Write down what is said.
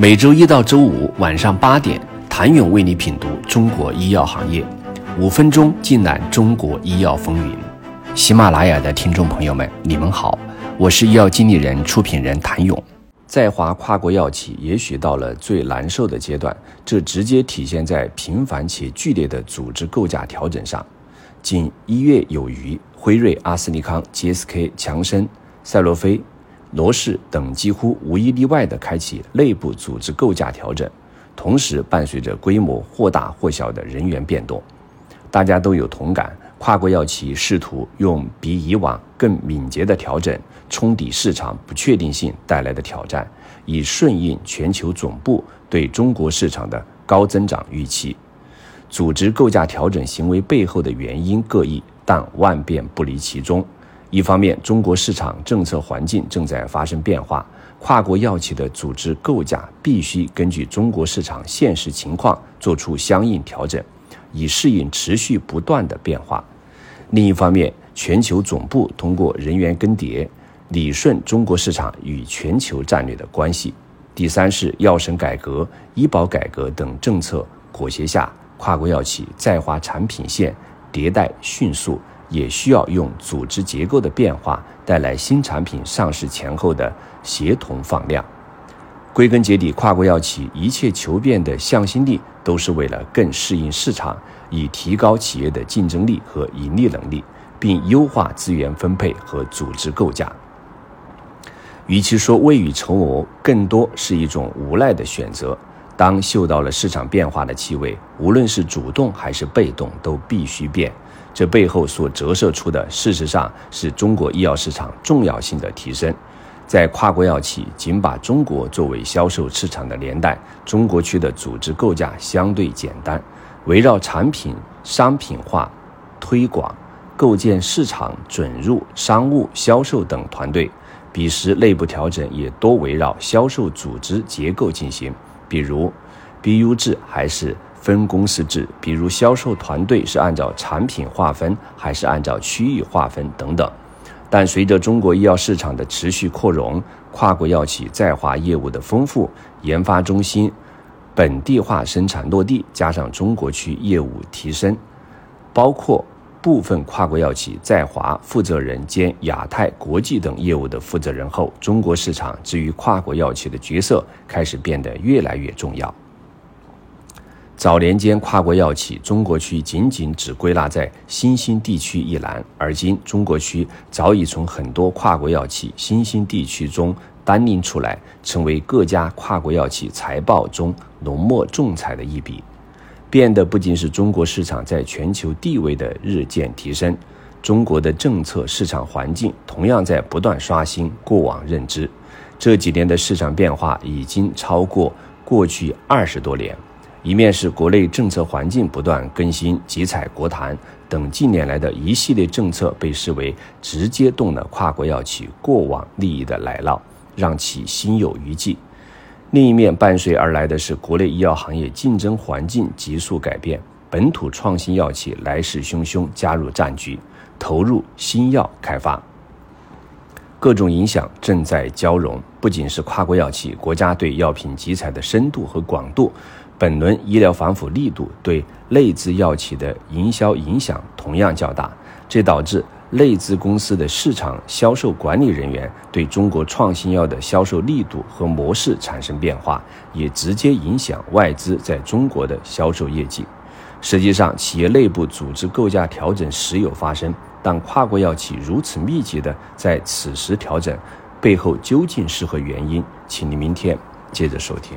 每周一到周五晚上八点，谭勇为你品读中国医药行业，五分钟尽览中国医药风云。喜马拉雅的听众朋友们，你们好，我是医药经理人、出品人谭勇。在华跨国药企也许到了最难受的阶段，这直接体现在频繁且剧烈的组织构架调整上。仅一月有余，辉瑞、阿斯利康、GSK、强生、赛洛菲。罗氏等几乎无一例外地开启内部组织构架调整，同时伴随着规模或大或小的人员变动。大家都有同感，跨国药企试图用比以往更敏捷的调整冲抵市场不确定性带来的挑战，以顺应全球总部对中国市场的高增长预期。组织构架调整行为背后的原因各异，但万变不离其中。一方面，中国市场政策环境正在发生变化，跨国药企的组织构架必须根据中国市场现实情况做出相应调整，以适应持续不断的变化。另一方面，全球总部通过人员更迭，理顺中国市场与全球战略的关系。第三是药审改革、医保改革等政策裹挟下，跨国药企在华产品线迭代迅速。也需要用组织结构的变化带来新产品上市前后的协同放量。归根结底，跨国药企一切求变的向心力，都是为了更适应市场，以提高企业的竞争力和盈利能力，并优化资源分配和组织构架。与其说未雨绸缪，更多是一种无奈的选择。当嗅到了市场变化的气味，无论是主动还是被动，都必须变。这背后所折射出的，事实上是中国医药市场重要性的提升。在跨国药企仅把中国作为销售市场的年代，中国区的组织构架相对简单，围绕产品商品化、推广、构建市场准入、商务销售等团队。彼时内部调整也多围绕销售组织结构进行，比如 BU 制还是。分公司制，比如销售团队是按照产品划分，还是按照区域划分等等。但随着中国医药市场的持续扩容，跨国药企在华业务的丰富，研发中心本地化生产落地，加上中国区业务提升，包括部分跨国药企在华负责人兼亚太国际等业务的负责人后，中国市场至于跨国药企的角色开始变得越来越重要。早年间，跨国药企中国区仅仅只归纳在新兴地区一栏，而今中国区早已从很多跨国药企新兴地区中单拎出来，成为各家跨国药企财报中浓墨重彩的一笔。变的不仅是中国市场在全球地位的日渐提升，中国的政策市场环境同样在不断刷新过往认知。这几年的市场变化已经超过过去二十多年。一面是国内政策环境不断更新，集采国谈等近年来的一系列政策被视为直接动了跨国药企过往利益的奶酪，让其心有余悸；另一面伴随而来的是国内医药行业竞争环境急速改变，本土创新药企来势汹汹加入战局，投入新药开发，各种影响正在交融。不仅是跨国药企，国家对药品集采的深度和广度。本轮医疗反腐力度对内资药企的营销影响同样较大，这导致内资公司的市场销售管理人员对中国创新药的销售力度和模式产生变化，也直接影响外资在中国的销售业绩。实际上，企业内部组织构架调整时有发生，但跨国药企如此密集的在此时调整，背后究竟是何原因？请您明天接着收听。